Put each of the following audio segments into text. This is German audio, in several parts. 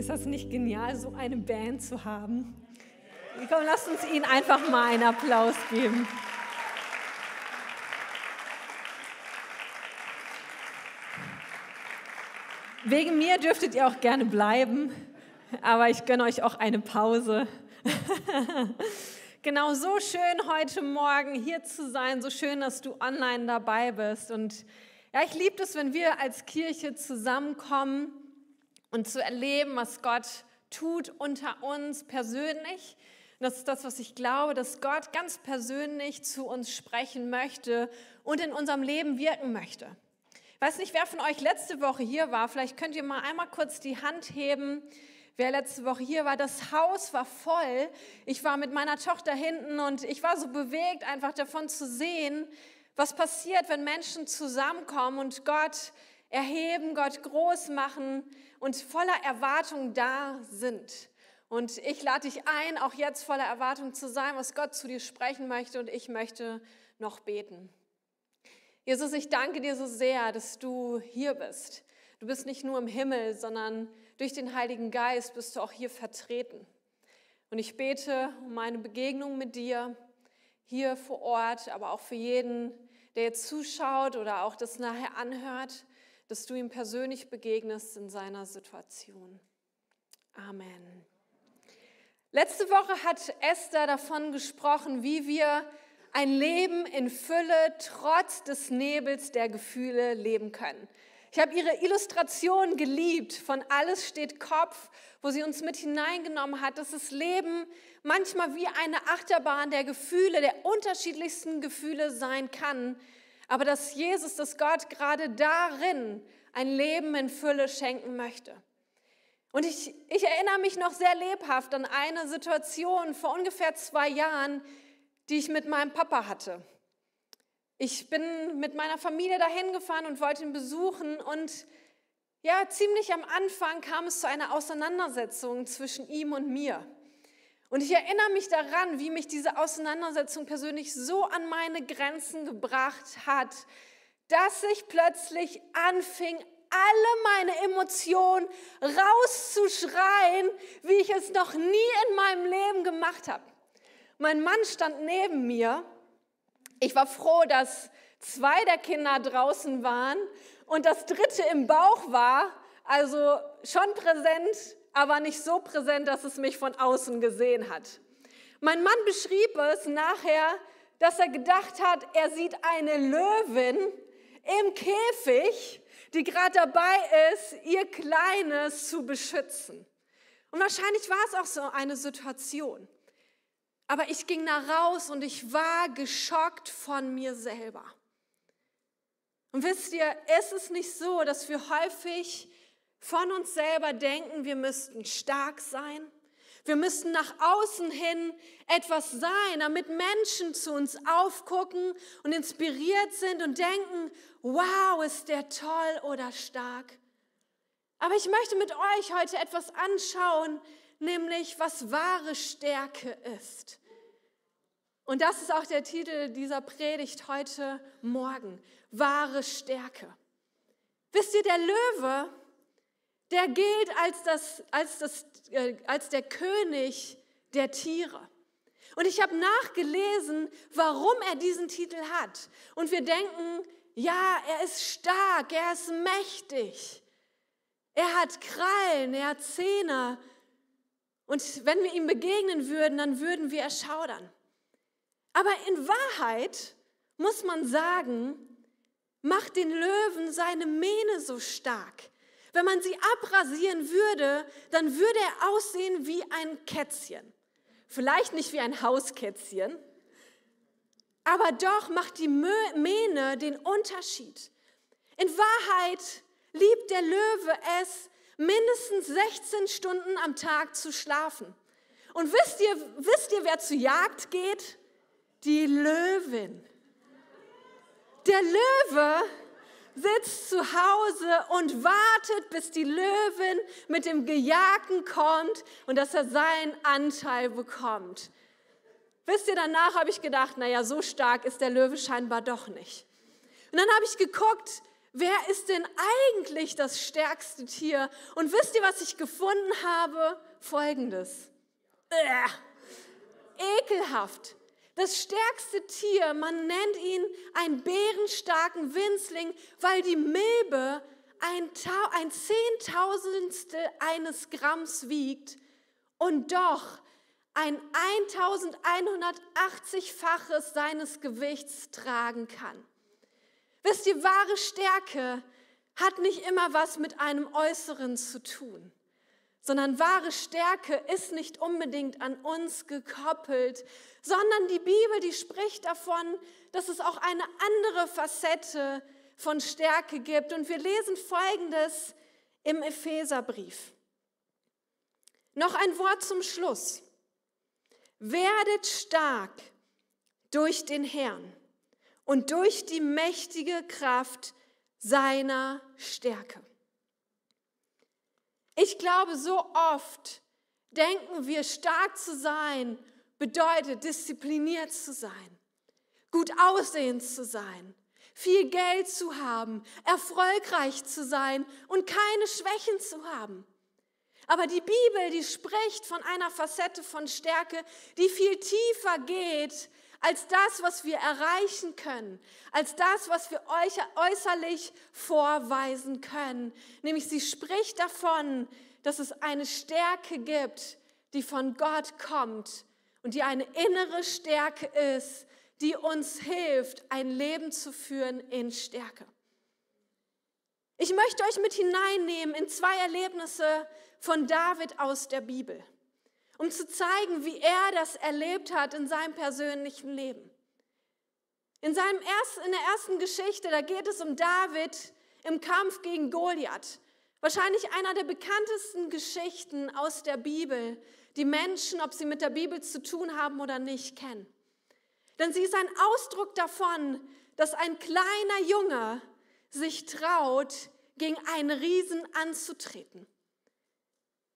Ist das nicht genial, so eine Band zu haben? Komm, lasst uns ihnen einfach mal einen Applaus geben. Wegen mir dürftet ihr auch gerne bleiben, aber ich gönne euch auch eine Pause. genau so schön heute Morgen hier zu sein, so schön, dass du online dabei bist. Und ja, ich liebe es, wenn wir als Kirche zusammenkommen und zu erleben, was Gott tut unter uns persönlich. Das ist das, was ich glaube, dass Gott ganz persönlich zu uns sprechen möchte und in unserem Leben wirken möchte. Ich weiß nicht, wer von euch letzte Woche hier war. Vielleicht könnt ihr mal einmal kurz die Hand heben, wer letzte Woche hier war. Das Haus war voll. Ich war mit meiner Tochter hinten und ich war so bewegt, einfach davon zu sehen, was passiert, wenn Menschen zusammenkommen und Gott erheben, Gott groß machen und voller Erwartung da sind. Und ich lade dich ein, auch jetzt voller Erwartung zu sein, was Gott zu dir sprechen möchte und ich möchte noch beten. Jesus, ich danke dir so sehr, dass du hier bist. Du bist nicht nur im Himmel, sondern durch den Heiligen Geist bist du auch hier vertreten. Und ich bete um meine Begegnung mit dir hier vor Ort, aber auch für jeden, der jetzt zuschaut oder auch das nachher anhört, dass du ihm persönlich begegnest in seiner Situation. Amen. Letzte Woche hat Esther davon gesprochen, wie wir ein Leben in Fülle trotz des Nebels der Gefühle leben können. Ich habe ihre Illustration geliebt von Alles steht Kopf, wo sie uns mit hineingenommen hat, dass das Leben manchmal wie eine Achterbahn der Gefühle, der unterschiedlichsten Gefühle sein kann, aber dass Jesus, dass Gott gerade darin ein Leben in Fülle schenken möchte. Und ich, ich erinnere mich noch sehr lebhaft an eine Situation vor ungefähr zwei Jahren, die ich mit meinem Papa hatte. Ich bin mit meiner Familie dahin gefahren und wollte ihn besuchen und ja, ziemlich am Anfang kam es zu einer Auseinandersetzung zwischen ihm und mir. Und ich erinnere mich daran, wie mich diese Auseinandersetzung persönlich so an meine Grenzen gebracht hat, dass ich plötzlich anfing, alle meine Emotionen rauszuschreien, wie ich es noch nie in meinem Leben gemacht habe. Mein Mann stand neben mir. Ich war froh, dass zwei der Kinder draußen waren und das dritte im Bauch war. Also schon präsent, aber nicht so präsent, dass es mich von außen gesehen hat. Mein Mann beschrieb es nachher, dass er gedacht hat, er sieht eine Löwin im Käfig, die gerade dabei ist, ihr Kleines zu beschützen. Und wahrscheinlich war es auch so eine Situation. Aber ich ging da raus und ich war geschockt von mir selber. Und wisst ihr, es ist nicht so, dass wir häufig von uns selber denken, wir müssten stark sein. Wir müssten nach außen hin etwas sein, damit Menschen zu uns aufgucken und inspiriert sind und denken, wow, ist der toll oder stark. Aber ich möchte mit euch heute etwas anschauen, nämlich was wahre Stärke ist. Und das ist auch der Titel dieser Predigt heute Morgen. Wahre Stärke. Wisst ihr, der Löwe, der gilt als, das, als, das, äh, als der König der Tiere. Und ich habe nachgelesen, warum er diesen Titel hat. Und wir denken, ja, er ist stark, er ist mächtig. Er hat Krallen, er hat Zähne. Und wenn wir ihm begegnen würden, dann würden wir erschaudern. Aber in Wahrheit muss man sagen, macht den Löwen seine Mähne so stark. Wenn man sie abrasieren würde, dann würde er aussehen wie ein Kätzchen. Vielleicht nicht wie ein Hauskätzchen, aber doch macht die Mähne den Unterschied. In Wahrheit liebt der Löwe es, mindestens 16 Stunden am Tag zu schlafen. Und wisst ihr, wisst ihr, wer zur Jagd geht? die Löwin. Der Löwe sitzt zu Hause und wartet, bis die Löwin mit dem Gejagten kommt und dass er seinen Anteil bekommt. Wisst ihr, danach habe ich gedacht, naja, so stark ist der Löwe scheinbar doch nicht. Und dann habe ich geguckt, wer ist denn eigentlich das stärkste Tier? Und wisst ihr, was ich gefunden habe? Folgendes. Äh, ekelhaft. Das stärkste Tier, man nennt ihn einen bärenstarken Winzling, weil die Milbe ein, ein Zehntausendstel eines Gramms wiegt und doch ein 1180-faches seines Gewichts tragen kann. Wisst ihr, wahre Stärke hat nicht immer was mit einem Äußeren zu tun, sondern wahre Stärke ist nicht unbedingt an uns gekoppelt, sondern die Bibel, die spricht davon, dass es auch eine andere Facette von Stärke gibt. Und wir lesen Folgendes im Epheserbrief. Noch ein Wort zum Schluss. Werdet stark durch den Herrn und durch die mächtige Kraft seiner Stärke. Ich glaube, so oft denken wir, stark zu sein bedeutet, diszipliniert zu sein, gut aussehend zu sein, viel Geld zu haben, erfolgreich zu sein und keine Schwächen zu haben. Aber die Bibel, die spricht von einer Facette von Stärke, die viel tiefer geht als das, was wir erreichen können, als das, was wir äußerlich vorweisen können. Nämlich sie spricht davon, dass es eine Stärke gibt, die von Gott kommt und die eine innere Stärke ist, die uns hilft, ein Leben zu führen in Stärke. Ich möchte euch mit hineinnehmen in zwei Erlebnisse von David aus der Bibel, um zu zeigen, wie er das erlebt hat in seinem persönlichen Leben. In, seinem ersten, in der ersten Geschichte, da geht es um David im Kampf gegen Goliath. Wahrscheinlich einer der bekanntesten Geschichten aus der Bibel, die Menschen, ob sie mit der Bibel zu tun haben oder nicht, kennen. Denn sie ist ein Ausdruck davon, dass ein kleiner Junge sich traut, gegen einen Riesen anzutreten.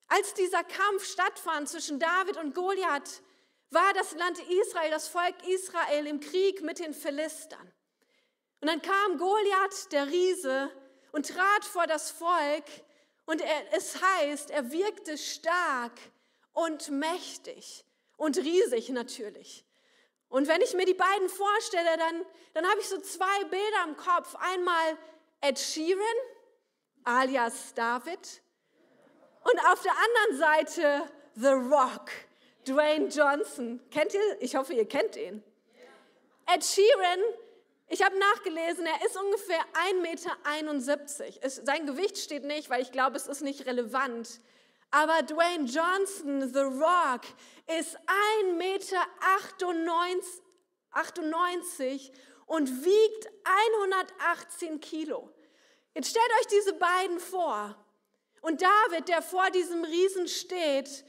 Als dieser Kampf stattfand zwischen David und Goliath, war das Land Israel, das Volk Israel im Krieg mit den Philistern. Und dann kam Goliath, der Riese, und trat vor das Volk und er, es heißt, er wirkte stark und mächtig und riesig natürlich. Und wenn ich mir die beiden vorstelle, dann, dann habe ich so zwei Bilder im Kopf. Einmal Ed Sheeran, alias David, und auf der anderen Seite The Rock, Dwayne Johnson. Kennt ihr? Ich hoffe, ihr kennt ihn. Ed Sheeran, ich habe nachgelesen, er ist ungefähr 1,71 Meter. sein Gewicht steht nicht, weil ich glaube, es ist nicht relevant. Aber Dwayne Johnson, The Rock, ist 1,98 Meter und wiegt 118 Kilo. Jetzt stellt euch diese beiden vor. Und David, der vor diesem Riesen steht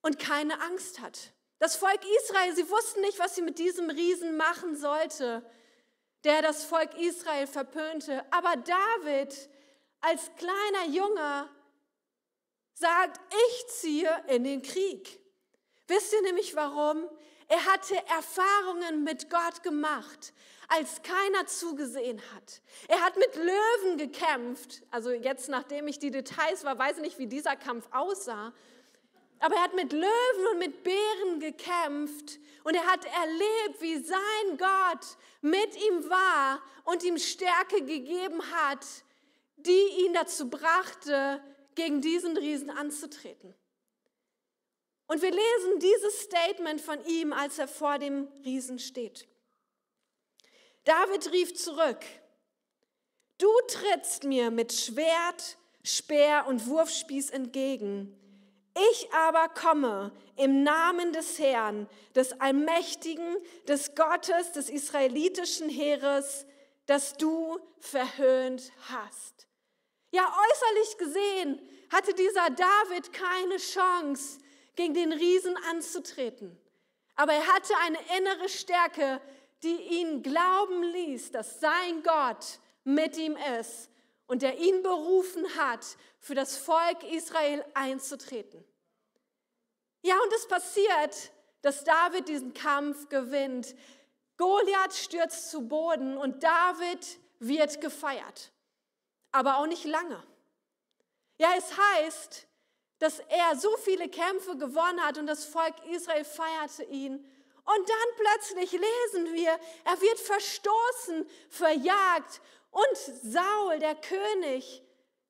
und keine Angst hat. Das Volk Israel, sie wussten nicht, was sie mit diesem Riesen machen sollte, der das Volk Israel verpönte. Aber David als kleiner Junge sagt, ich ziehe in den Krieg. Wisst ihr nämlich warum? Er hatte Erfahrungen mit Gott gemacht, als keiner zugesehen hat. Er hat mit Löwen gekämpft. Also jetzt, nachdem ich die Details war, weiß ich nicht, wie dieser Kampf aussah. Aber er hat mit Löwen und mit Bären gekämpft und er hat erlebt, wie sein Gott mit ihm war und ihm Stärke gegeben hat, die ihn dazu brachte, gegen diesen Riesen anzutreten. Und wir lesen dieses Statement von ihm, als er vor dem Riesen steht. David rief zurück, du trittst mir mit Schwert, Speer und Wurfspieß entgegen. Ich aber komme im Namen des Herrn, des Allmächtigen, des Gottes, des israelitischen Heeres, das du verhöhnt hast. Ja, äußerlich gesehen hatte dieser David keine Chance, gegen den Riesen anzutreten. Aber er hatte eine innere Stärke, die ihn glauben ließ, dass sein Gott mit ihm ist und der ihn berufen hat, für das Volk Israel einzutreten. Ja, und es passiert, dass David diesen Kampf gewinnt. Goliath stürzt zu Boden und David wird gefeiert, aber auch nicht lange. Ja, es heißt, dass er so viele Kämpfe gewonnen hat und das Volk Israel feierte ihn. Und dann plötzlich lesen wir, er wird verstoßen, verjagt und Saul, der König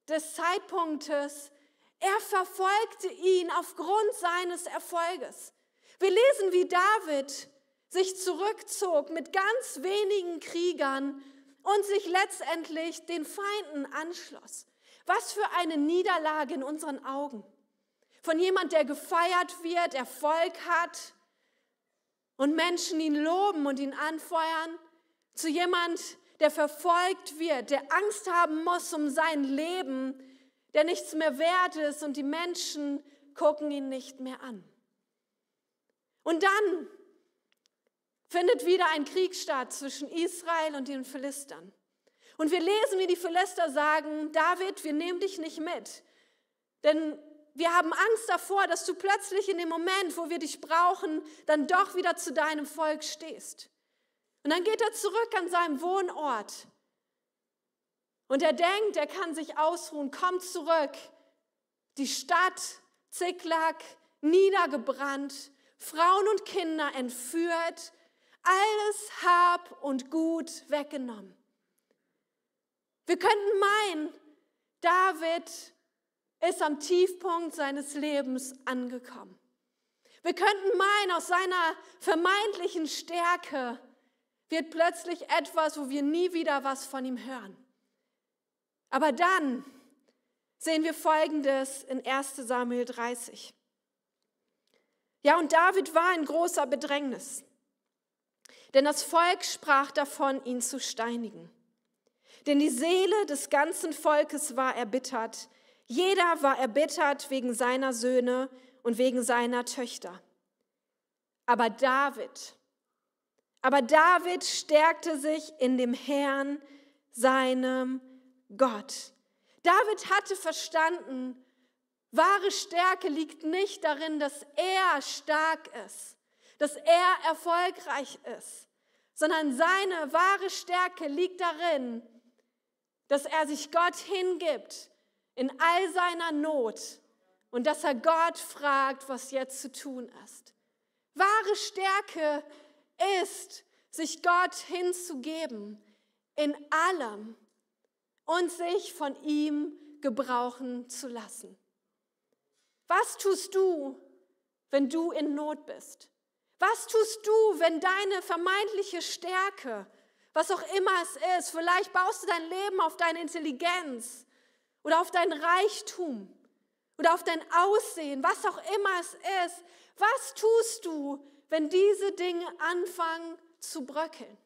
des Zeitpunktes, er verfolgte ihn aufgrund seines Erfolges. Wir lesen, wie David sich zurückzog mit ganz wenigen Kriegern und sich letztendlich den Feinden anschloss. Was für eine Niederlage in unseren Augen. Von jemand, der gefeiert wird, Erfolg hat und Menschen ihn loben und ihn anfeuern, zu jemand, der verfolgt wird, der Angst haben muss um sein Leben, der nichts mehr wert ist und die Menschen gucken ihn nicht mehr an. Und dann findet wieder ein Krieg statt zwischen Israel und den Philistern. Und wir lesen, wie die Philister sagen, David, wir nehmen dich nicht mit. Denn wir haben Angst davor, dass du plötzlich in dem Moment, wo wir dich brauchen, dann doch wieder zu deinem Volk stehst. Und dann geht er zurück an seinem Wohnort. Und er denkt, er kann sich ausruhen, kommt zurück. Die Stadt Ziklag niedergebrannt, Frauen und Kinder entführt, alles Hab und Gut weggenommen. Wir könnten meinen, David ist am Tiefpunkt seines Lebens angekommen. Wir könnten meinen, aus seiner vermeintlichen Stärke wird plötzlich etwas, wo wir nie wieder was von ihm hören. Aber dann sehen wir Folgendes in 1 Samuel 30. Ja, und David war in großer Bedrängnis, denn das Volk sprach davon, ihn zu steinigen. Denn die Seele des ganzen Volkes war erbittert. Jeder war erbittert wegen seiner Söhne und wegen seiner Töchter. Aber David, aber David stärkte sich in dem Herrn, seinem Gott. David hatte verstanden, wahre Stärke liegt nicht darin, dass er stark ist, dass er erfolgreich ist, sondern seine wahre Stärke liegt darin, dass er sich Gott hingibt in all seiner Not und dass er Gott fragt, was jetzt zu tun ist. Wahre Stärke ist, sich Gott hinzugeben in allem und sich von ihm gebrauchen zu lassen. Was tust du, wenn du in Not bist? Was tust du, wenn deine vermeintliche Stärke was auch immer es ist. Vielleicht baust du dein Leben auf deine Intelligenz oder auf dein Reichtum oder auf dein Aussehen, was auch immer es ist. Was tust du, wenn diese Dinge anfangen zu bröckeln?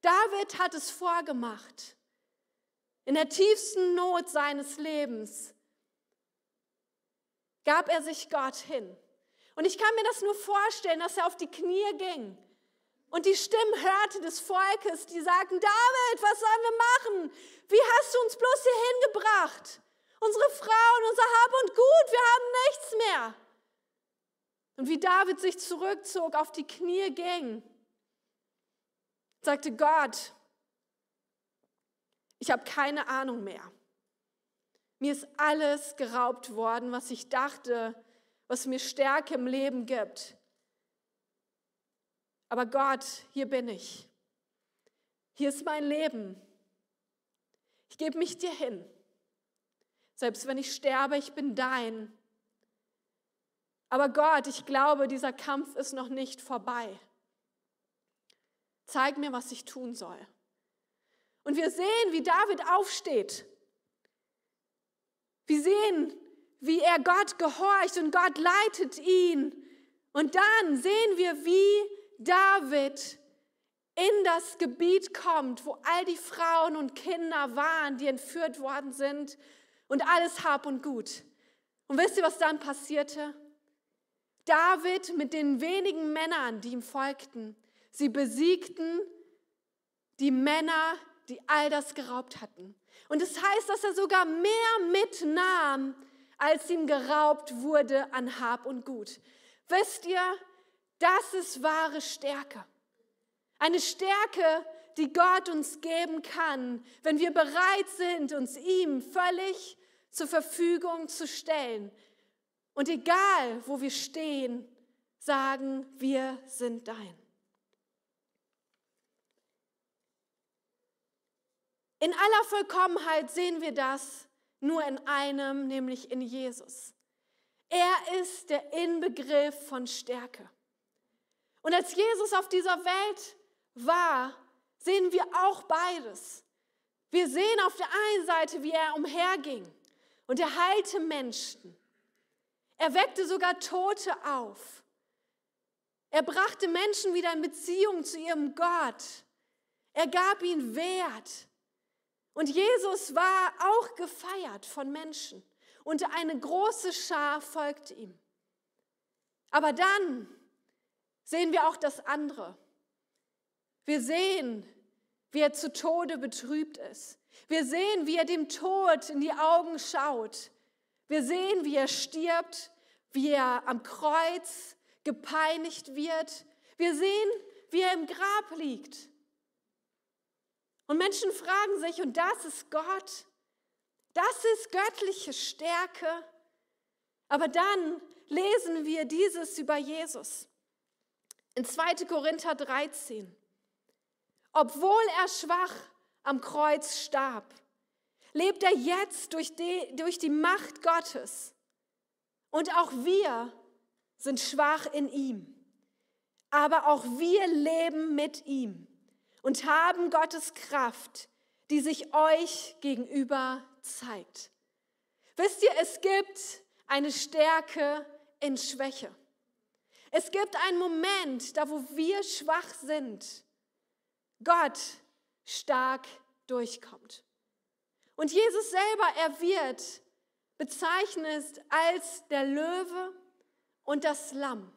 David hat es vorgemacht. In der tiefsten Not seines Lebens gab er sich Gott hin. Und ich kann mir das nur vorstellen, dass er auf die Knie ging und die Stimmen hörte des Volkes, die sagten, David, was sollen wir machen? Wie hast du uns bloß hier hingebracht? Unsere Frauen, unser Hab und Gut, wir haben nichts mehr. Und wie David sich zurückzog, auf die Knie ging, sagte Gott, ich habe keine Ahnung mehr. Mir ist alles geraubt worden, was ich dachte, was mir Stärke im Leben gibt. Aber Gott, hier bin ich. Hier ist mein Leben. Ich gebe mich dir hin. Selbst wenn ich sterbe, ich bin dein. Aber Gott, ich glaube, dieser Kampf ist noch nicht vorbei. Zeig mir, was ich tun soll. Und wir sehen, wie David aufsteht. Wir sehen, wie er Gott gehorcht und Gott leitet ihn. Und dann sehen wir, wie David in das Gebiet kommt, wo all die Frauen und Kinder waren, die entführt worden sind und alles Hab und Gut. Und wisst ihr, was dann passierte? David mit den wenigen Männern, die ihm folgten, sie besiegten die Männer, die all das geraubt hatten. Und es das heißt, dass er sogar mehr mitnahm, als ihm geraubt wurde an Hab und Gut. Wisst ihr, das ist wahre Stärke. Eine Stärke, die Gott uns geben kann, wenn wir bereit sind, uns ihm völlig zur Verfügung zu stellen. Und egal, wo wir stehen, sagen, wir sind dein. In aller Vollkommenheit sehen wir das nur in einem, nämlich in Jesus. Er ist der Inbegriff von Stärke. Und als Jesus auf dieser Welt war, sehen wir auch beides. Wir sehen auf der einen Seite, wie er umherging und er heilte Menschen. Er weckte sogar Tote auf. Er brachte Menschen wieder in Beziehung zu ihrem Gott. Er gab ihnen Wert. Und Jesus war auch gefeiert von Menschen und eine große Schar folgte ihm. Aber dann sehen wir auch das andere. Wir sehen, wie er zu Tode betrübt ist. Wir sehen, wie er dem Tod in die Augen schaut. Wir sehen, wie er stirbt, wie er am Kreuz gepeinigt wird. Wir sehen, wie er im Grab liegt. Und Menschen fragen sich, und das ist Gott? Das ist göttliche Stärke. Aber dann lesen wir dieses über Jesus. In 2. Korinther 13. Obwohl er schwach am Kreuz starb, lebt er jetzt durch die, durch die Macht Gottes. Und auch wir sind schwach in ihm. Aber auch wir leben mit ihm und haben Gottes Kraft, die sich euch gegenüber zeigt. Wisst ihr, es gibt eine Stärke in Schwäche. Es gibt einen Moment, da wo wir schwach sind, Gott stark durchkommt. Und Jesus selber, er wird bezeichnet als der Löwe und das Lamm.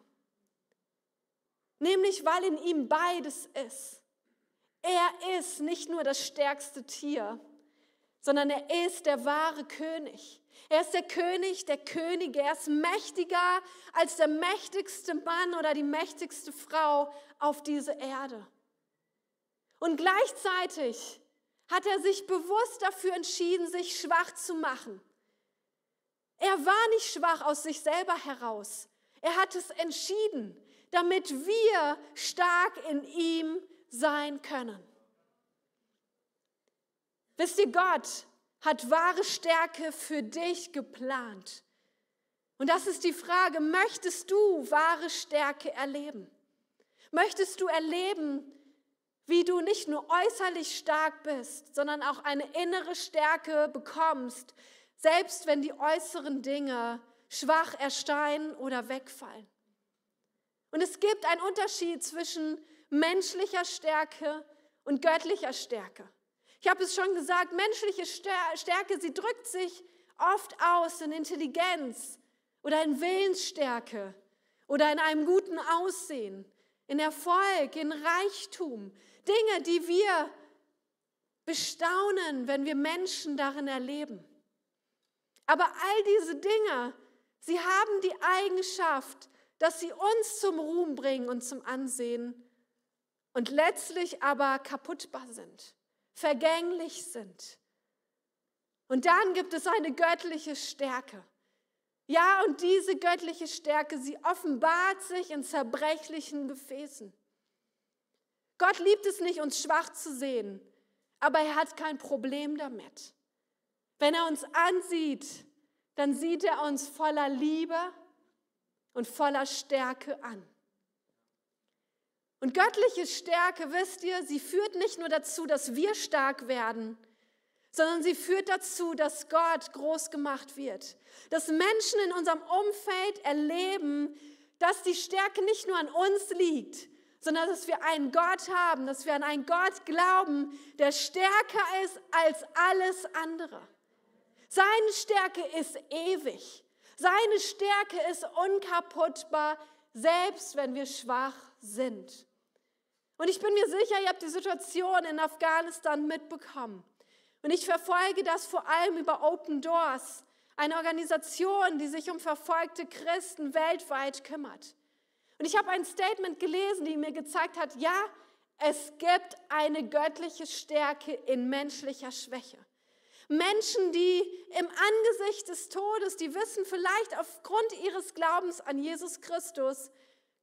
Nämlich weil in ihm beides ist. Er ist nicht nur das stärkste Tier, sondern er ist der wahre König. Er ist der König der Könige. Er ist mächtiger als der mächtigste Mann oder die mächtigste Frau auf dieser Erde. Und gleichzeitig hat er sich bewusst dafür entschieden, sich schwach zu machen. Er war nicht schwach aus sich selber heraus. Er hat es entschieden, damit wir stark in ihm sein können. Wisst ihr, Gott hat wahre Stärke für dich geplant. Und das ist die Frage, möchtest du wahre Stärke erleben? Möchtest du erleben, wie du nicht nur äußerlich stark bist, sondern auch eine innere Stärke bekommst, selbst wenn die äußeren Dinge schwach erscheinen oder wegfallen? Und es gibt einen Unterschied zwischen menschlicher Stärke und göttlicher Stärke. Ich habe es schon gesagt, menschliche Stärke, sie drückt sich oft aus in Intelligenz oder in Willensstärke oder in einem guten Aussehen, in Erfolg, in Reichtum. Dinge, die wir bestaunen, wenn wir Menschen darin erleben. Aber all diese Dinge, sie haben die Eigenschaft, dass sie uns zum Ruhm bringen und zum Ansehen und letztlich aber kaputtbar sind vergänglich sind. Und dann gibt es eine göttliche Stärke. Ja, und diese göttliche Stärke, sie offenbart sich in zerbrechlichen Gefäßen. Gott liebt es nicht, uns schwach zu sehen, aber er hat kein Problem damit. Wenn er uns ansieht, dann sieht er uns voller Liebe und voller Stärke an. Und göttliche Stärke, wisst ihr, sie führt nicht nur dazu, dass wir stark werden, sondern sie führt dazu, dass Gott groß gemacht wird. Dass Menschen in unserem Umfeld erleben, dass die Stärke nicht nur an uns liegt, sondern dass wir einen Gott haben, dass wir an einen Gott glauben, der stärker ist als alles andere. Seine Stärke ist ewig. Seine Stärke ist unkaputtbar, selbst wenn wir schwach sind. Und ich bin mir sicher, ihr habt die Situation in Afghanistan mitbekommen. Und ich verfolge das vor allem über Open Doors, eine Organisation, die sich um verfolgte Christen weltweit kümmert. Und ich habe ein Statement gelesen, die mir gezeigt hat, ja, es gibt eine göttliche Stärke in menschlicher Schwäche. Menschen, die im Angesicht des Todes, die wissen vielleicht aufgrund ihres Glaubens an Jesus Christus,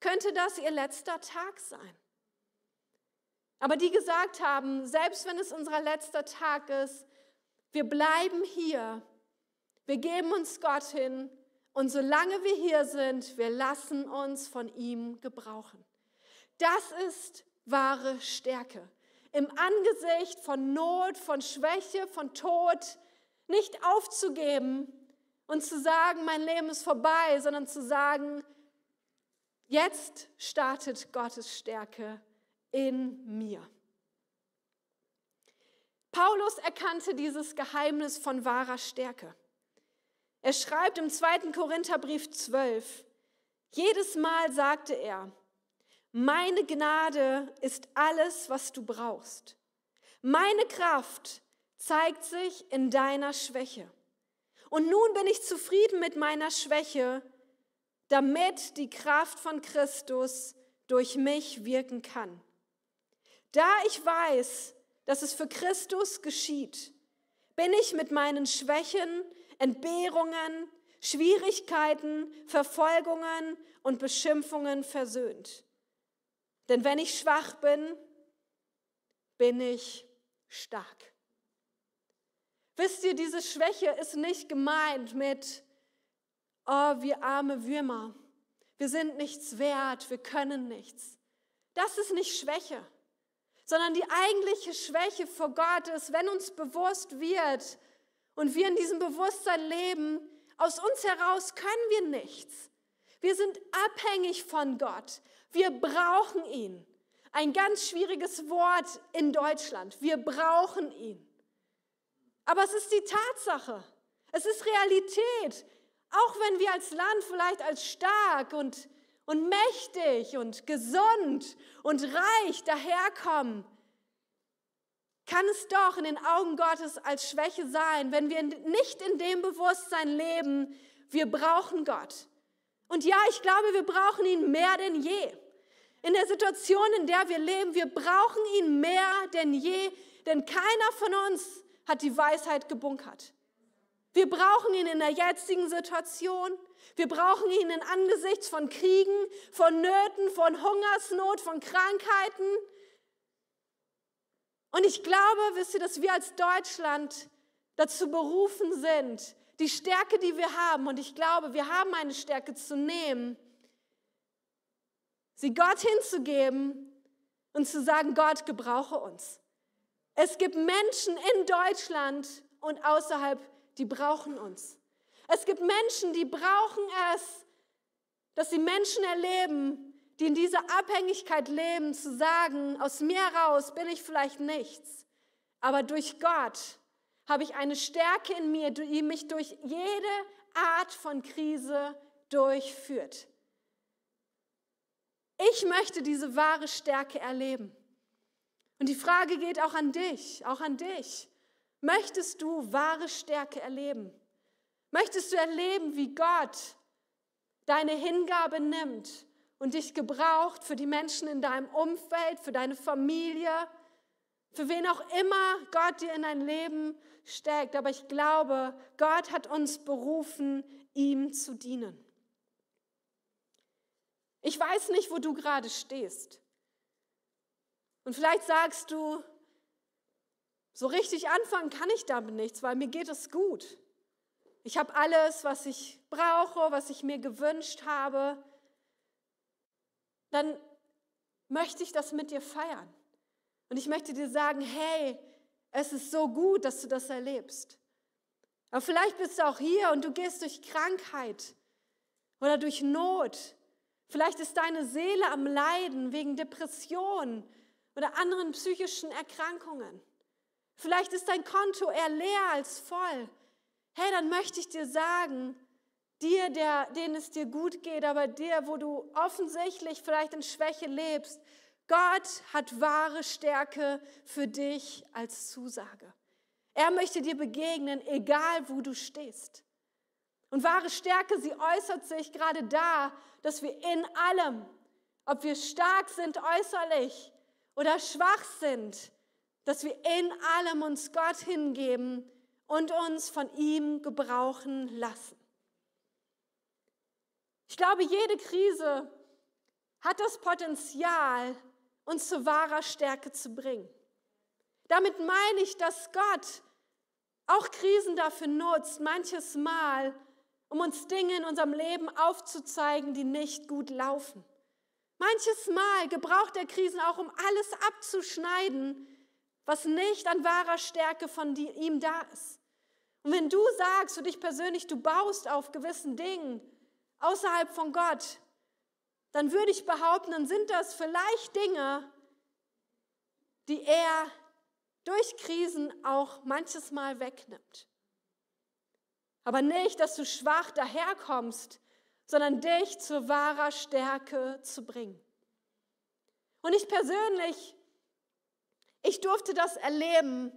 könnte das ihr letzter Tag sein. Aber die gesagt haben, selbst wenn es unser letzter Tag ist, wir bleiben hier, wir geben uns Gott hin und solange wir hier sind, wir lassen uns von ihm gebrauchen. Das ist wahre Stärke. Im Angesicht von Not, von Schwäche, von Tod nicht aufzugeben und zu sagen, mein Leben ist vorbei, sondern zu sagen, jetzt startet Gottes Stärke in mir. Paulus erkannte dieses Geheimnis von wahrer Stärke. Er schreibt im 2. Korintherbrief 12, jedes Mal sagte er, meine Gnade ist alles, was du brauchst. Meine Kraft zeigt sich in deiner Schwäche. Und nun bin ich zufrieden mit meiner Schwäche, damit die Kraft von Christus durch mich wirken kann. Da ich weiß, dass es für Christus geschieht, bin ich mit meinen Schwächen, Entbehrungen, Schwierigkeiten, Verfolgungen und Beschimpfungen versöhnt. Denn wenn ich schwach bin, bin ich stark. Wisst ihr, diese Schwäche ist nicht gemeint mit, oh, wir arme Würmer, wir sind nichts wert, wir können nichts. Das ist nicht Schwäche sondern die eigentliche Schwäche vor Gott ist, wenn uns bewusst wird und wir in diesem Bewusstsein leben, aus uns heraus können wir nichts. Wir sind abhängig von Gott. Wir brauchen ihn. Ein ganz schwieriges Wort in Deutschland. Wir brauchen ihn. Aber es ist die Tatsache. Es ist Realität. Auch wenn wir als Land vielleicht als stark und und mächtig und gesund und reich daherkommen, kann es doch in den Augen Gottes als Schwäche sein, wenn wir nicht in dem Bewusstsein leben, wir brauchen Gott. Und ja, ich glaube, wir brauchen ihn mehr denn je. In der Situation, in der wir leben, wir brauchen ihn mehr denn je, denn keiner von uns hat die Weisheit gebunkert. Wir brauchen ihn in der jetzigen Situation. Wir brauchen ihn in angesichts von Kriegen, von Nöten, von Hungersnot, von Krankheiten. Und ich glaube, wisst ihr, dass wir als Deutschland dazu berufen sind, die Stärke, die wir haben, und ich glaube, wir haben eine Stärke zu nehmen, sie Gott hinzugeben und zu sagen, Gott, gebrauche uns. Es gibt Menschen in Deutschland und außerhalb die brauchen uns. Es gibt Menschen, die brauchen es, dass sie Menschen erleben, die in dieser Abhängigkeit leben, zu sagen, aus mir heraus bin ich vielleicht nichts, aber durch Gott habe ich eine Stärke in mir, die mich durch jede Art von Krise durchführt. Ich möchte diese wahre Stärke erleben. Und die Frage geht auch an dich, auch an dich. Möchtest du wahre Stärke erleben? Möchtest du erleben, wie Gott deine Hingabe nimmt und dich gebraucht für die Menschen in deinem Umfeld, für deine Familie, für wen auch immer Gott dir in dein Leben steckt. Aber ich glaube, Gott hat uns berufen, ihm zu dienen. Ich weiß nicht, wo du gerade stehst. Und vielleicht sagst du, so richtig anfangen kann ich damit nichts, weil mir geht es gut. Ich habe alles, was ich brauche, was ich mir gewünscht habe. Dann möchte ich das mit dir feiern. Und ich möchte dir sagen, hey, es ist so gut, dass du das erlebst. Aber vielleicht bist du auch hier und du gehst durch Krankheit oder durch Not. Vielleicht ist deine Seele am Leiden wegen Depression oder anderen psychischen Erkrankungen. Vielleicht ist dein Konto eher leer als voll. Hey, dann möchte ich dir sagen, dir, der, denen es dir gut geht, aber dir, wo du offensichtlich vielleicht in Schwäche lebst, Gott hat wahre Stärke für dich als Zusage. Er möchte dir begegnen, egal wo du stehst. Und wahre Stärke, sie äußert sich gerade da, dass wir in allem, ob wir stark sind äußerlich oder schwach sind, dass wir in allem uns Gott hingeben und uns von ihm gebrauchen lassen. Ich glaube, jede Krise hat das Potenzial, uns zu wahrer Stärke zu bringen. Damit meine ich, dass Gott auch Krisen dafür nutzt, manches Mal, um uns Dinge in unserem Leben aufzuzeigen, die nicht gut laufen. Manches Mal gebraucht er Krisen auch, um alles abzuschneiden, was nicht an wahrer Stärke von ihm da ist. Und wenn du sagst für dich persönlich, du baust auf gewissen Dingen außerhalb von Gott, dann würde ich behaupten, dann sind das vielleicht Dinge, die er durch Krisen auch manches Mal wegnimmt. Aber nicht, dass du schwach daherkommst, sondern dich zu wahrer Stärke zu bringen. Und ich persönlich, ich durfte das erleben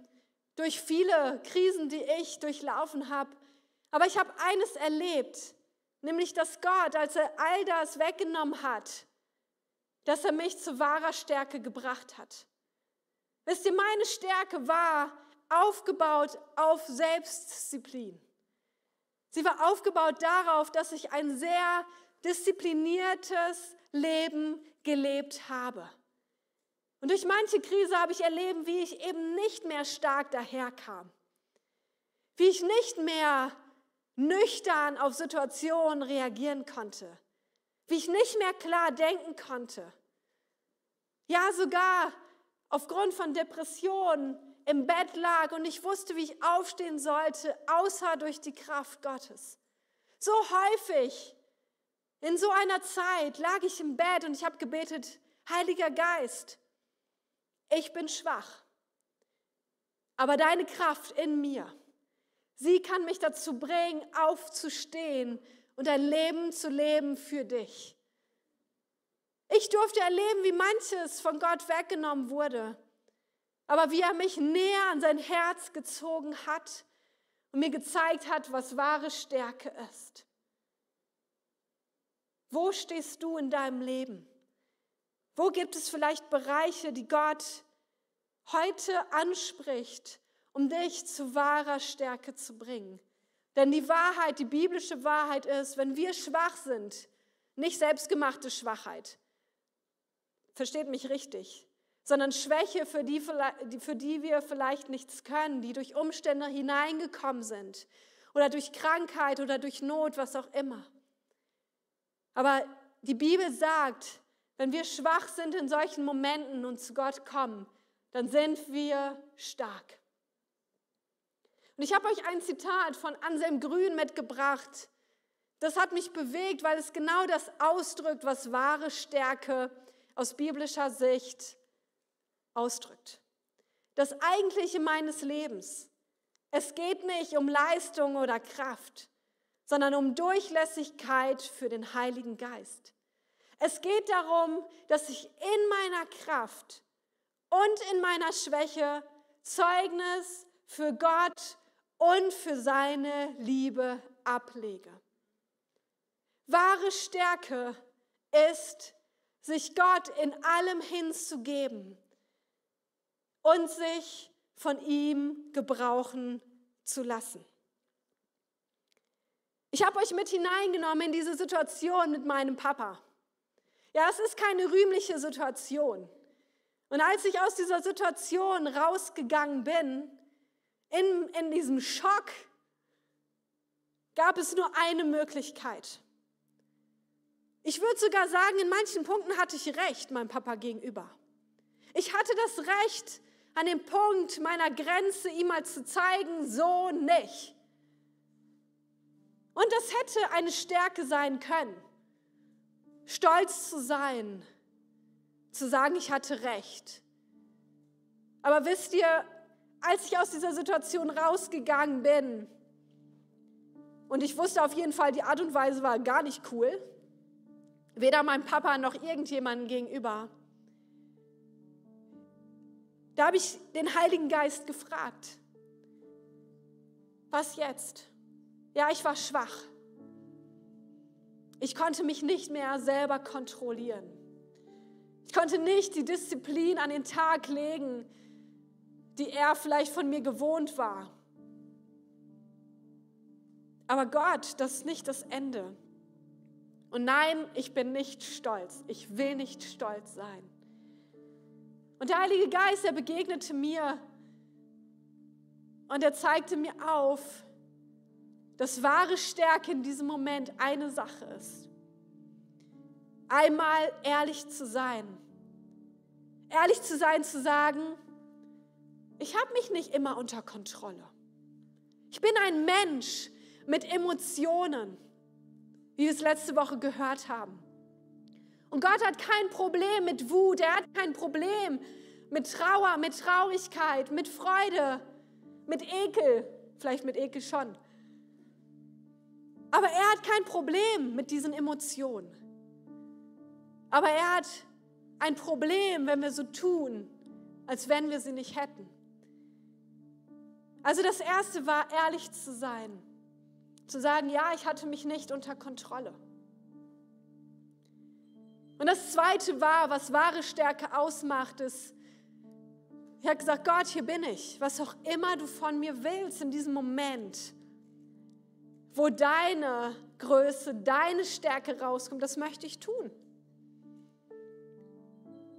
durch viele Krisen, die ich durchlaufen habe. Aber ich habe eines erlebt, nämlich dass Gott, als er all das weggenommen hat, dass er mich zu wahrer Stärke gebracht hat. Wisst ihr, meine Stärke war aufgebaut auf Selbstdisziplin. Sie war aufgebaut darauf, dass ich ein sehr diszipliniertes Leben gelebt habe. Und durch manche Krise habe ich erlebt, wie ich eben nicht mehr stark daherkam. Wie ich nicht mehr nüchtern auf Situationen reagieren konnte. Wie ich nicht mehr klar denken konnte. Ja, sogar aufgrund von Depressionen im Bett lag und ich wusste, wie ich aufstehen sollte, außer durch die Kraft Gottes. So häufig in so einer Zeit lag ich im Bett und ich habe gebetet, Heiliger Geist, ich bin schwach, aber deine Kraft in mir, sie kann mich dazu bringen, aufzustehen und ein Leben zu leben für dich. Ich durfte erleben, wie manches von Gott weggenommen wurde aber wie er mich näher an sein Herz gezogen hat und mir gezeigt hat, was wahre Stärke ist. Wo stehst du in deinem Leben? Wo gibt es vielleicht Bereiche, die Gott heute anspricht, um dich zu wahrer Stärke zu bringen? Denn die Wahrheit, die biblische Wahrheit ist, wenn wir schwach sind, nicht selbstgemachte Schwachheit. Versteht mich richtig sondern Schwäche, für die, für die wir vielleicht nichts können, die durch Umstände hineingekommen sind oder durch Krankheit oder durch Not, was auch immer. Aber die Bibel sagt, wenn wir schwach sind in solchen Momenten und zu Gott kommen, dann sind wir stark. Und ich habe euch ein Zitat von Anselm Grün mitgebracht. Das hat mich bewegt, weil es genau das ausdrückt, was wahre Stärke aus biblischer Sicht ausdrückt. Das Eigentliche meines Lebens. Es geht nicht um Leistung oder Kraft, sondern um Durchlässigkeit für den Heiligen Geist. Es geht darum, dass ich in meiner Kraft und in meiner Schwäche Zeugnis für Gott und für seine Liebe ablege. Wahre Stärke ist, sich Gott in allem hinzugeben und sich von ihm gebrauchen zu lassen. Ich habe euch mit hineingenommen in diese Situation mit meinem Papa. Ja, es ist keine rühmliche Situation. Und als ich aus dieser Situation rausgegangen bin, in, in diesem Schock, gab es nur eine Möglichkeit. Ich würde sogar sagen, in manchen Punkten hatte ich recht meinem Papa gegenüber. Ich hatte das Recht, an dem Punkt meiner Grenze, ihm mal zu zeigen, so nicht. Und das hätte eine Stärke sein können. Stolz zu sein, zu sagen, ich hatte recht. Aber wisst ihr, als ich aus dieser Situation rausgegangen bin, und ich wusste auf jeden Fall, die Art und Weise war gar nicht cool, weder meinem Papa noch irgendjemandem gegenüber, da habe ich den Heiligen Geist gefragt, was jetzt? Ja, ich war schwach. Ich konnte mich nicht mehr selber kontrollieren. Ich konnte nicht die Disziplin an den Tag legen, die er vielleicht von mir gewohnt war. Aber Gott, das ist nicht das Ende. Und nein, ich bin nicht stolz. Ich will nicht stolz sein. Und der Heilige Geist, er begegnete mir und er zeigte mir auf, dass wahre Stärke in diesem Moment eine Sache ist. Einmal ehrlich zu sein. Ehrlich zu sein, zu sagen, ich habe mich nicht immer unter Kontrolle. Ich bin ein Mensch mit Emotionen, wie wir es letzte Woche gehört haben. Und Gott hat kein Problem mit Wut, er hat kein Problem mit Trauer, mit Traurigkeit, mit Freude, mit Ekel, vielleicht mit Ekel schon. Aber er hat kein Problem mit diesen Emotionen. Aber er hat ein Problem, wenn wir so tun, als wenn wir sie nicht hätten. Also das Erste war, ehrlich zu sein. Zu sagen, ja, ich hatte mich nicht unter Kontrolle. Und das Zweite war, was wahre Stärke ausmacht, ist, ich habe gesagt, Gott, hier bin ich. Was auch immer du von mir willst in diesem Moment, wo deine Größe, deine Stärke rauskommt, das möchte ich tun.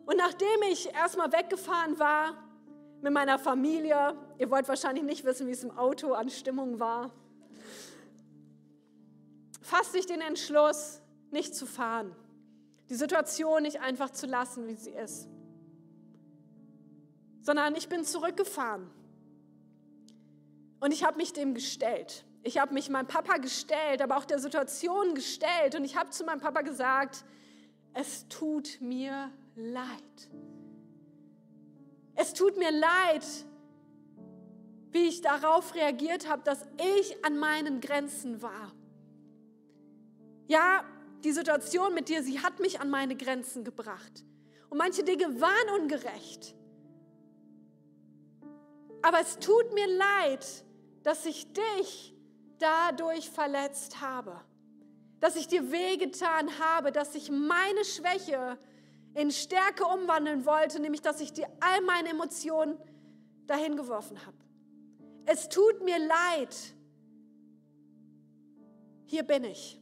Und nachdem ich erstmal weggefahren war mit meiner Familie, ihr wollt wahrscheinlich nicht wissen, wie es im Auto an Stimmung war, fasste ich den Entschluss, nicht zu fahren, die Situation nicht einfach zu lassen, wie sie ist, sondern ich bin zurückgefahren und ich habe mich dem gestellt. Ich habe mich meinem Papa gestellt, aber auch der Situation gestellt und ich habe zu meinem Papa gesagt, es tut mir leid. Es tut mir leid, wie ich darauf reagiert habe, dass ich an meinen Grenzen war. Ja, die Situation mit dir, sie hat mich an meine Grenzen gebracht. Und manche Dinge waren ungerecht. Aber es tut mir leid, dass ich dich dadurch verletzt habe. Dass ich dir wehgetan habe, dass ich meine Schwäche in Stärke umwandeln wollte, nämlich dass ich dir all meine Emotionen dahin geworfen habe. Es tut mir leid. Hier bin ich.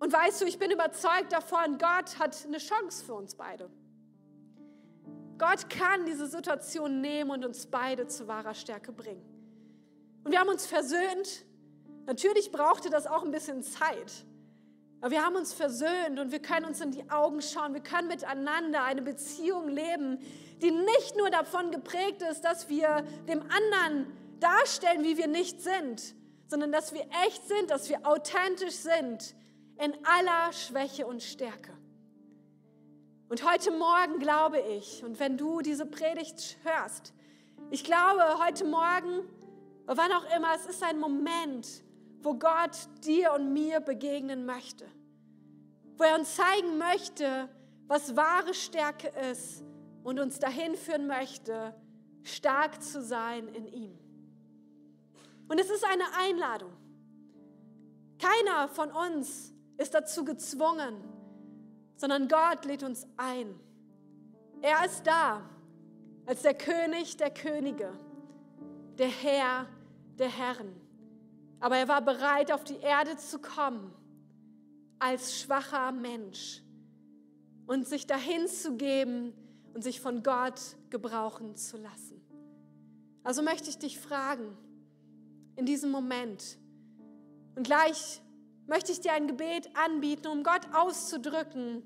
Und weißt du, ich bin überzeugt davon, Gott hat eine Chance für uns beide. Gott kann diese Situation nehmen und uns beide zu wahrer Stärke bringen. Und wir haben uns versöhnt. Natürlich brauchte das auch ein bisschen Zeit. Aber wir haben uns versöhnt und wir können uns in die Augen schauen. Wir können miteinander eine Beziehung leben, die nicht nur davon geprägt ist, dass wir dem anderen darstellen, wie wir nicht sind, sondern dass wir echt sind, dass wir authentisch sind, in aller Schwäche und Stärke. Und heute Morgen glaube ich, und wenn du diese Predigt hörst, ich glaube heute Morgen, wann auch immer, es ist ein Moment, wo Gott dir und mir begegnen möchte, wo er uns zeigen möchte, was wahre Stärke ist und uns dahin führen möchte, stark zu sein in ihm. Und es ist eine Einladung. Keiner von uns ist dazu gezwungen, sondern Gott lädt uns ein. Er ist da als der König der Könige, der Herr der Herren. Aber er war bereit, auf die Erde zu kommen als schwacher Mensch und sich dahin zu geben und sich von Gott gebrauchen zu lassen. Also möchte ich dich fragen, in diesem Moment, und gleich möchte ich dir ein Gebet anbieten, um Gott auszudrücken,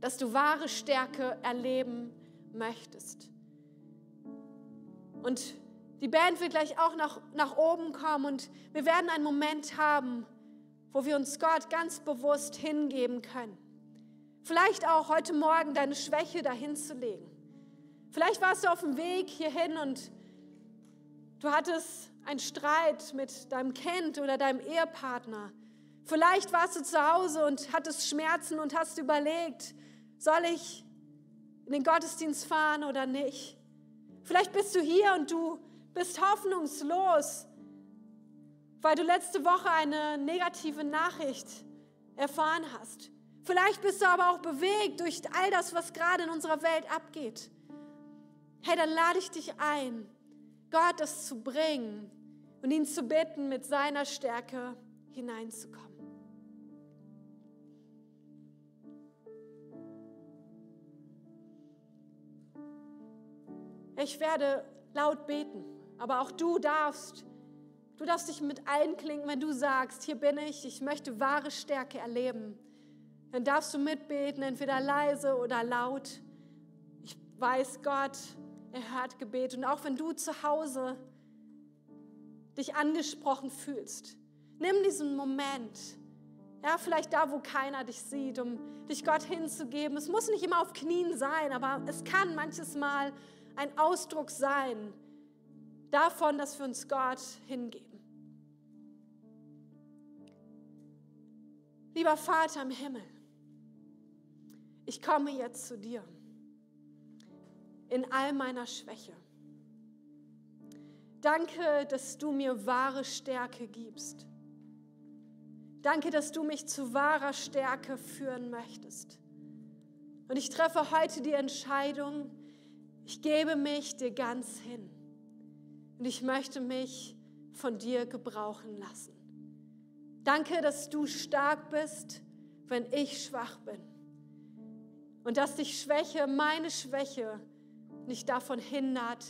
dass du wahre Stärke erleben möchtest. Und die Band wird gleich auch nach, nach oben kommen und wir werden einen Moment haben, wo wir uns Gott ganz bewusst hingeben können. Vielleicht auch heute Morgen deine Schwäche dahin zu legen. Vielleicht warst du auf dem Weg hierhin und du hattest einen Streit mit deinem Kind oder deinem Ehepartner. Vielleicht warst du zu Hause und hattest Schmerzen und hast überlegt, soll ich in den Gottesdienst fahren oder nicht? Vielleicht bist du hier und du bist hoffnungslos, weil du letzte Woche eine negative Nachricht erfahren hast. Vielleicht bist du aber auch bewegt durch all das, was gerade in unserer Welt abgeht. Hey, dann lade ich dich ein, Gott das zu bringen und ihn zu bitten, mit seiner Stärke hineinzukommen. Ich werde laut beten, aber auch du darfst, du darfst dich mit einklinken, wenn du sagst, hier bin ich, ich möchte wahre Stärke erleben. Dann darfst du mitbeten, entweder leise oder laut. Ich weiß, Gott, er hört Gebet. Und auch wenn du zu Hause dich angesprochen fühlst, nimm diesen Moment, ja, vielleicht da, wo keiner dich sieht, um dich Gott hinzugeben. Es muss nicht immer auf Knien sein, aber es kann manches Mal ein Ausdruck sein davon, dass wir uns Gott hingeben. Lieber Vater im Himmel, ich komme jetzt zu dir in all meiner Schwäche. Danke, dass du mir wahre Stärke gibst. Danke, dass du mich zu wahrer Stärke führen möchtest. Und ich treffe heute die Entscheidung, ich gebe mich dir ganz hin und ich möchte mich von dir gebrauchen lassen. Danke, dass du stark bist, wenn ich schwach bin. Und dass dich Schwäche, meine Schwäche, nicht davon hindert,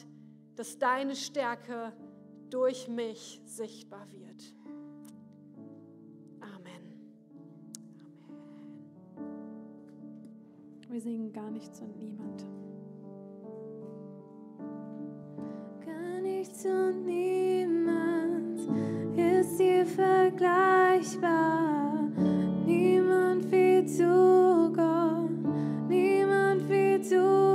dass deine Stärke durch mich sichtbar wird. Amen. Amen. Wir singen gar nichts und niemand. Nichts und niemand ist hier vergleichbar. Niemand wie du, Gott, niemand wie du,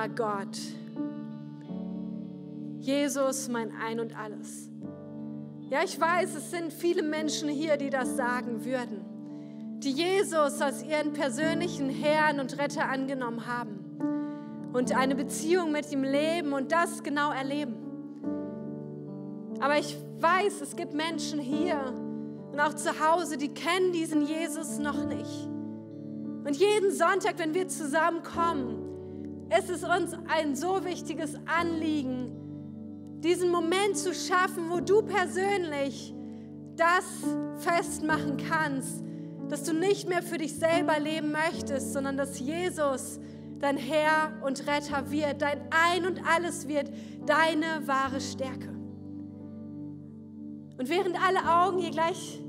Anderer Gott. Jesus, mein Ein und alles. Ja, ich weiß, es sind viele Menschen hier, die das sagen würden, die Jesus als ihren persönlichen Herrn und Retter angenommen haben und eine Beziehung mit ihm leben und das genau erleben. Aber ich weiß, es gibt Menschen hier und auch zu Hause, die kennen diesen Jesus noch nicht. Und jeden Sonntag, wenn wir zusammenkommen, ist es uns ein so wichtiges Anliegen, diesen Moment zu schaffen, wo du persönlich das festmachen kannst, dass du nicht mehr für dich selber leben möchtest, sondern dass Jesus dein Herr und Retter wird, dein Ein und alles wird deine wahre Stärke. Und während alle Augen hier gleich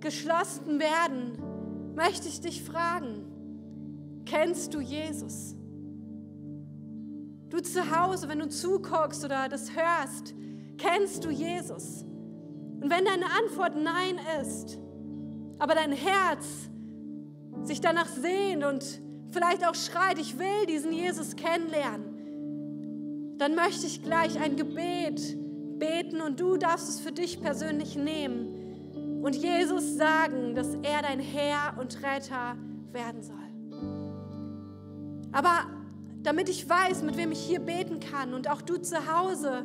geschlossen werden, möchte ich dich fragen, kennst du Jesus? Du zu Hause, wenn du zuguckst oder das hörst, kennst du Jesus? Und wenn deine Antwort Nein ist, aber dein Herz sich danach sehnt und vielleicht auch schreit, ich will diesen Jesus kennenlernen, dann möchte ich gleich ein Gebet beten und du darfst es für dich persönlich nehmen und Jesus sagen, dass er dein Herr und Retter werden soll. Aber damit ich weiß, mit wem ich hier beten kann und auch du zu Hause,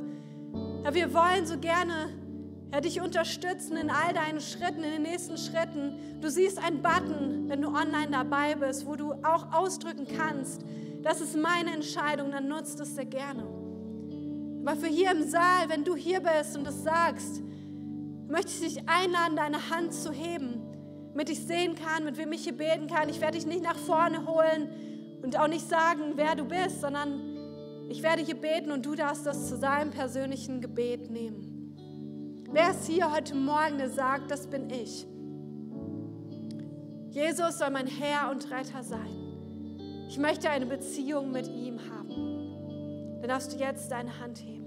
ja, wir wollen so gerne ja, dich unterstützen in all deinen Schritten, in den nächsten Schritten. Du siehst einen Button, wenn du online dabei bist, wo du auch ausdrücken kannst, das ist meine Entscheidung, dann nutzt es sehr gerne. Aber für hier im Saal, wenn du hier bist und es sagst, möchte ich dich einladen, deine Hand zu heben, damit ich sehen kann, mit wem ich hier beten kann. Ich werde dich nicht nach vorne holen und auch nicht sagen, wer du bist, sondern ich werde hier beten und du darfst das zu seinem persönlichen Gebet nehmen. Wer ist hier heute Morgen, der sagt, das bin ich? Jesus soll mein Herr und Retter sein. Ich möchte eine Beziehung mit ihm haben. Dann darfst du jetzt deine Hand heben.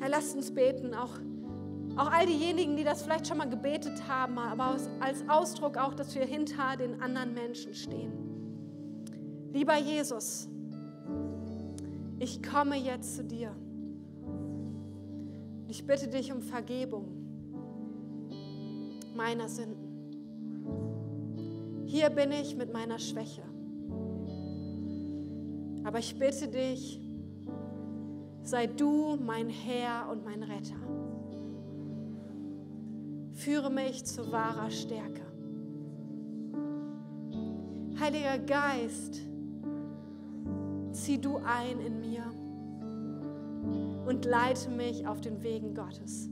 Herr, lasst uns beten, auch, auch all diejenigen, die das vielleicht schon mal gebetet haben, aber als Ausdruck auch, dass wir hinter den anderen Menschen stehen. Lieber Jesus, ich komme jetzt zu dir. Ich bitte dich um Vergebung meiner Sünden. Hier bin ich mit meiner Schwäche. Aber ich bitte dich, sei du mein Herr und mein Retter. Führe mich zu wahrer Stärke. Heiliger Geist, zieh du ein in mir und leite mich auf den Wegen Gottes.